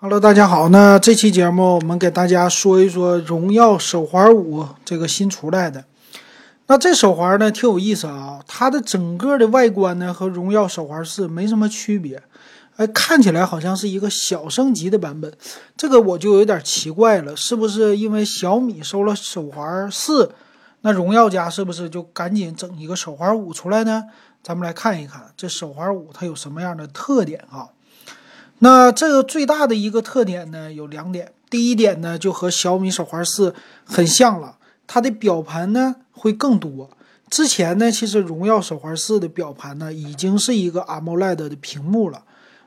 Hello，大家好。那这期节目我们给大家说一说荣耀手环五这个新出来的。那这手环呢挺有意思啊，它的整个的外观呢和荣耀手环四没什么区别，哎，看起来好像是一个小升级的版本。这个我就有点奇怪了，是不是因为小米收了手环四，那荣耀家是不是就赶紧整一个手环五出来呢？咱们来看一看这手环五它有什么样的特点啊？那这个最大的一个特点呢，有两点。第一点呢，就和小米手环四很像了，它的表盘呢会更多。之前呢，其实荣耀手环四的表盘呢已经是一个 AMOLED 的屏幕了，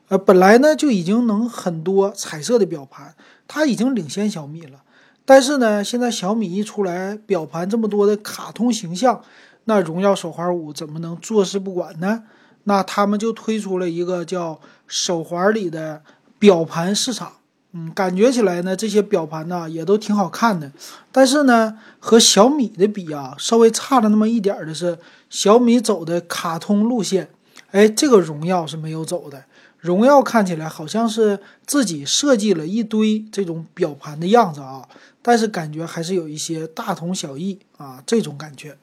呃，本来呢就已经能很多彩色的表盘，它已经领先小米了。但是呢，现在小米一出来，表盘这么多的卡通形象，那荣耀手环五怎么能坐视不管呢？那他们就推出了一个叫手环里的表盘市场，嗯，感觉起来呢，这些表盘呢也都挺好看的，但是呢，和小米的比啊，稍微差了那么一点的是，小米走的卡通路线，哎，这个荣耀是没有走的，荣耀看起来好像是自己设计了一堆这种表盘的样子啊，但是感觉还是有一些大同小异啊，这种感觉。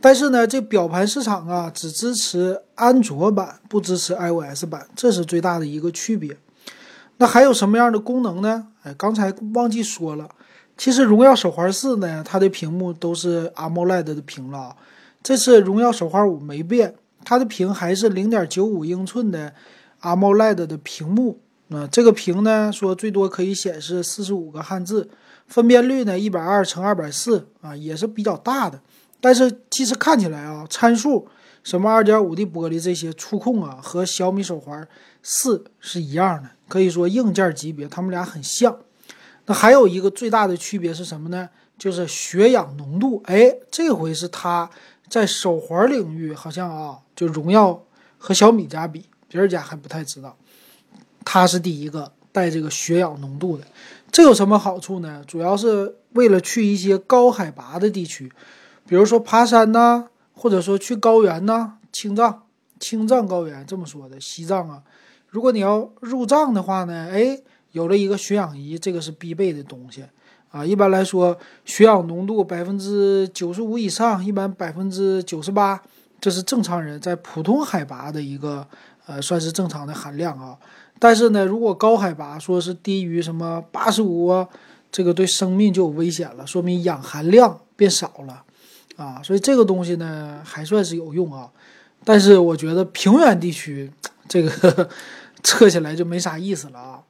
但是呢，这表盘市场啊，只支持安卓版，不支持 iOS 版，这是最大的一个区别。那还有什么样的功能呢？哎，刚才忘记说了，其实荣耀手环四呢，它的屏幕都是 AMOLED 的屏了。这次荣耀手环五没变，它的屏还是零点九五英寸的 AMOLED 的屏幕。那这个屏呢，说最多可以显示四十五个汉字，分辨率呢一百二乘二百四啊，也是比较大的。但是其实看起来啊，参数什么二点五 D 玻璃这些触控啊，和小米手环四是一样的，可以说硬件级别，它们俩很像。那还有一个最大的区别是什么呢？就是血氧浓度。哎，这回是它在手环领域好像啊，就荣耀和小米家比，别人家还不太知道，它是第一个带这个血氧浓度的。这有什么好处呢？主要是为了去一些高海拔的地区。比如说爬山呐，或者说去高原呐，青藏、青藏高原这么说的，西藏啊，如果你要入藏的话呢，哎，有了一个血氧仪，这个是必备的东西啊。一般来说，血氧浓度百分之九十五以上，一般百分之九十八，这是正常人在普通海拔的一个呃，算是正常的含量啊。但是呢，如果高海拔说是低于什么八十五啊，这个对生命就有危险了，说明氧含量变少了。啊，所以这个东西呢还算是有用啊，但是我觉得平原地区这个 测起来就没啥意思了啊。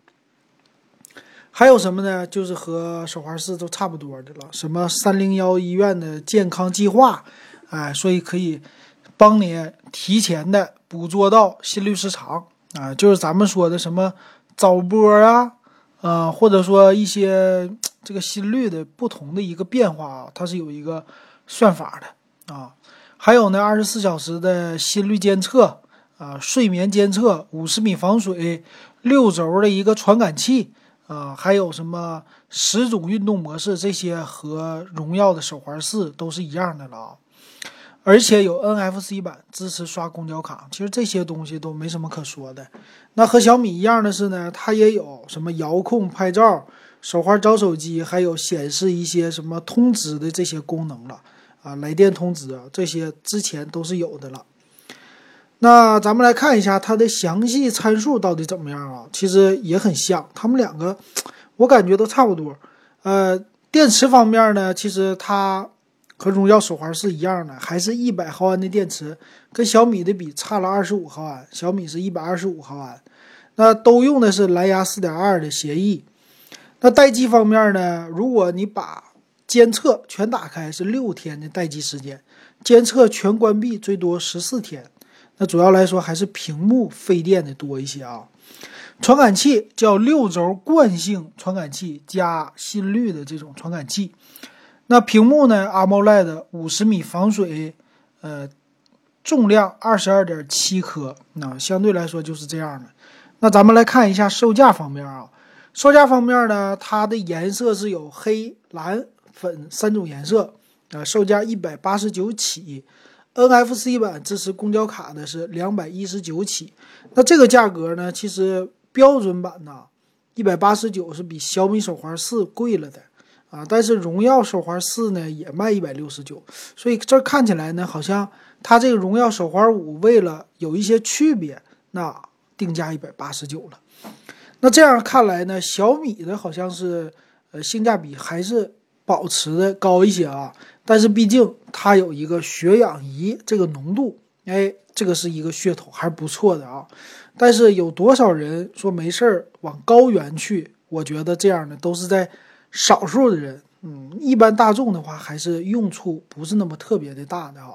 还有什么呢？就是和手环四都差不多的了，什么三零幺医院的健康计划，哎，所以可以帮你提前的捕捉到心律失常啊，就是咱们说的什么早波啊，啊，或者说一些这个心率的不同的一个变化啊，它是有一个。算法的啊，还有呢，二十四小时的心率监测啊，睡眠监测，五十米防水，六轴的一个传感器啊，还有什么十种运动模式，这些和荣耀的手环四都是一样的了啊。而且有 NFC 版，支持刷公交卡。其实这些东西都没什么可说的。那和小米一样的是呢，它也有什么遥控拍照、手环找手机，还有显示一些什么通知的这些功能了。啊，来电通知啊，这些之前都是有的了。那咱们来看一下它的详细参数到底怎么样啊？其实也很像，它们两个我感觉都差不多。呃，电池方面呢，其实它和荣耀手环是一样的，还是一百毫安的电池，跟小米的比差了二十五毫安，小米是一百二十五毫安。那都用的是蓝牙四点二的协议。那待机方面呢，如果你把监测全打开是六天的待机时间，监测全关闭最多十四天。那主要来说还是屏幕费电的多一些啊。传感器叫六轴惯性传感器加心率的这种传感器。那屏幕呢？AMOLED 五十米防水，呃，重量二十二点七克，那相对来说就是这样的。那咱们来看一下售价方面啊，售价方面呢，它的颜色是有黑蓝。粉三种颜色，啊，售价一百八十九起，NFC 版支持公交卡的是两百一十九起。那这个价格呢，其实标准版呢，一百八十九是比小米手环四贵了的啊。但是荣耀手环四呢也卖一百六十九，所以这看起来呢，好像它这个荣耀手环五为了有一些区别，那定价一百八十九了。那这样看来呢，小米的好像是呃性价比还是保持的高一些啊。但是毕竟它有一个血氧仪这个浓度，哎，这个是一个噱头，还是不错的啊。但是有多少人说没事儿往高原去？我觉得这样的都是在少数的人，嗯，一般大众的话还是用处不是那么特别的大的啊。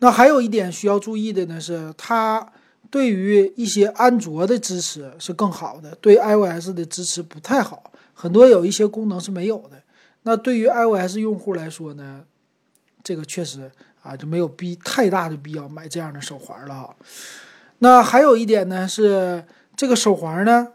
那还有一点需要注意的呢，是它。对于一些安卓的支持是更好的，对 iOS 的支持不太好，很多有一些功能是没有的。那对于 iOS 用户来说呢，这个确实啊就没有必太大的必要买这样的手环了哈。那还有一点呢是这个手环呢，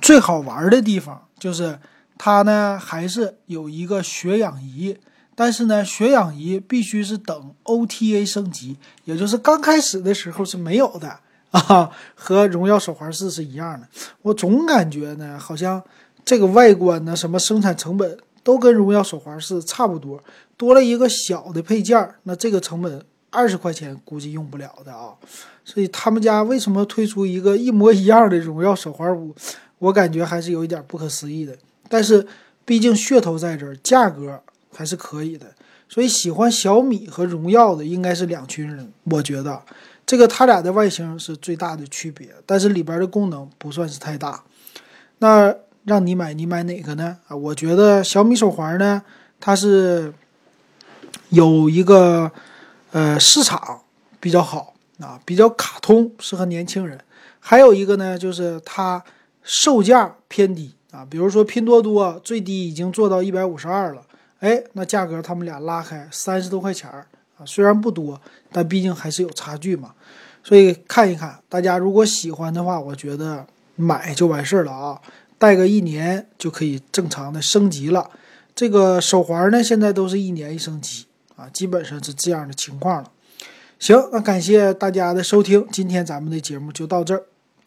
最好玩的地方就是它呢还是有一个血氧仪。但是呢，血氧仪必须是等 OTA 升级，也就是刚开始的时候是没有的啊，和荣耀手环四是一样的。我总感觉呢，好像这个外观呢，什么生产成本都跟荣耀手环四差不多，多了一个小的配件，那这个成本二十块钱估计用不了的啊。所以他们家为什么推出一个一模一样的荣耀手环五，我感觉还是有一点不可思议的。但是毕竟噱头在这儿，价格。还是可以的，所以喜欢小米和荣耀的应该是两群人。我觉得这个它俩的外形是最大的区别，但是里边的功能不算是太大。那让你买，你买哪个呢？啊，我觉得小米手环呢，它是有一个呃市场比较好啊，比较卡通，适合年轻人。还有一个呢，就是它售价偏低啊，比如说拼多多最低已经做到一百五十二了。哎，那价格他们俩拉开三十多块钱儿啊，虽然不多，但毕竟还是有差距嘛。所以看一看，大家如果喜欢的话，我觉得买就完事了啊，戴个一年就可以正常的升级了。这个手环呢，现在都是一年一升级啊，基本上是这样的情况了。行，那感谢大家的收听，今天咱们的节目就到这儿。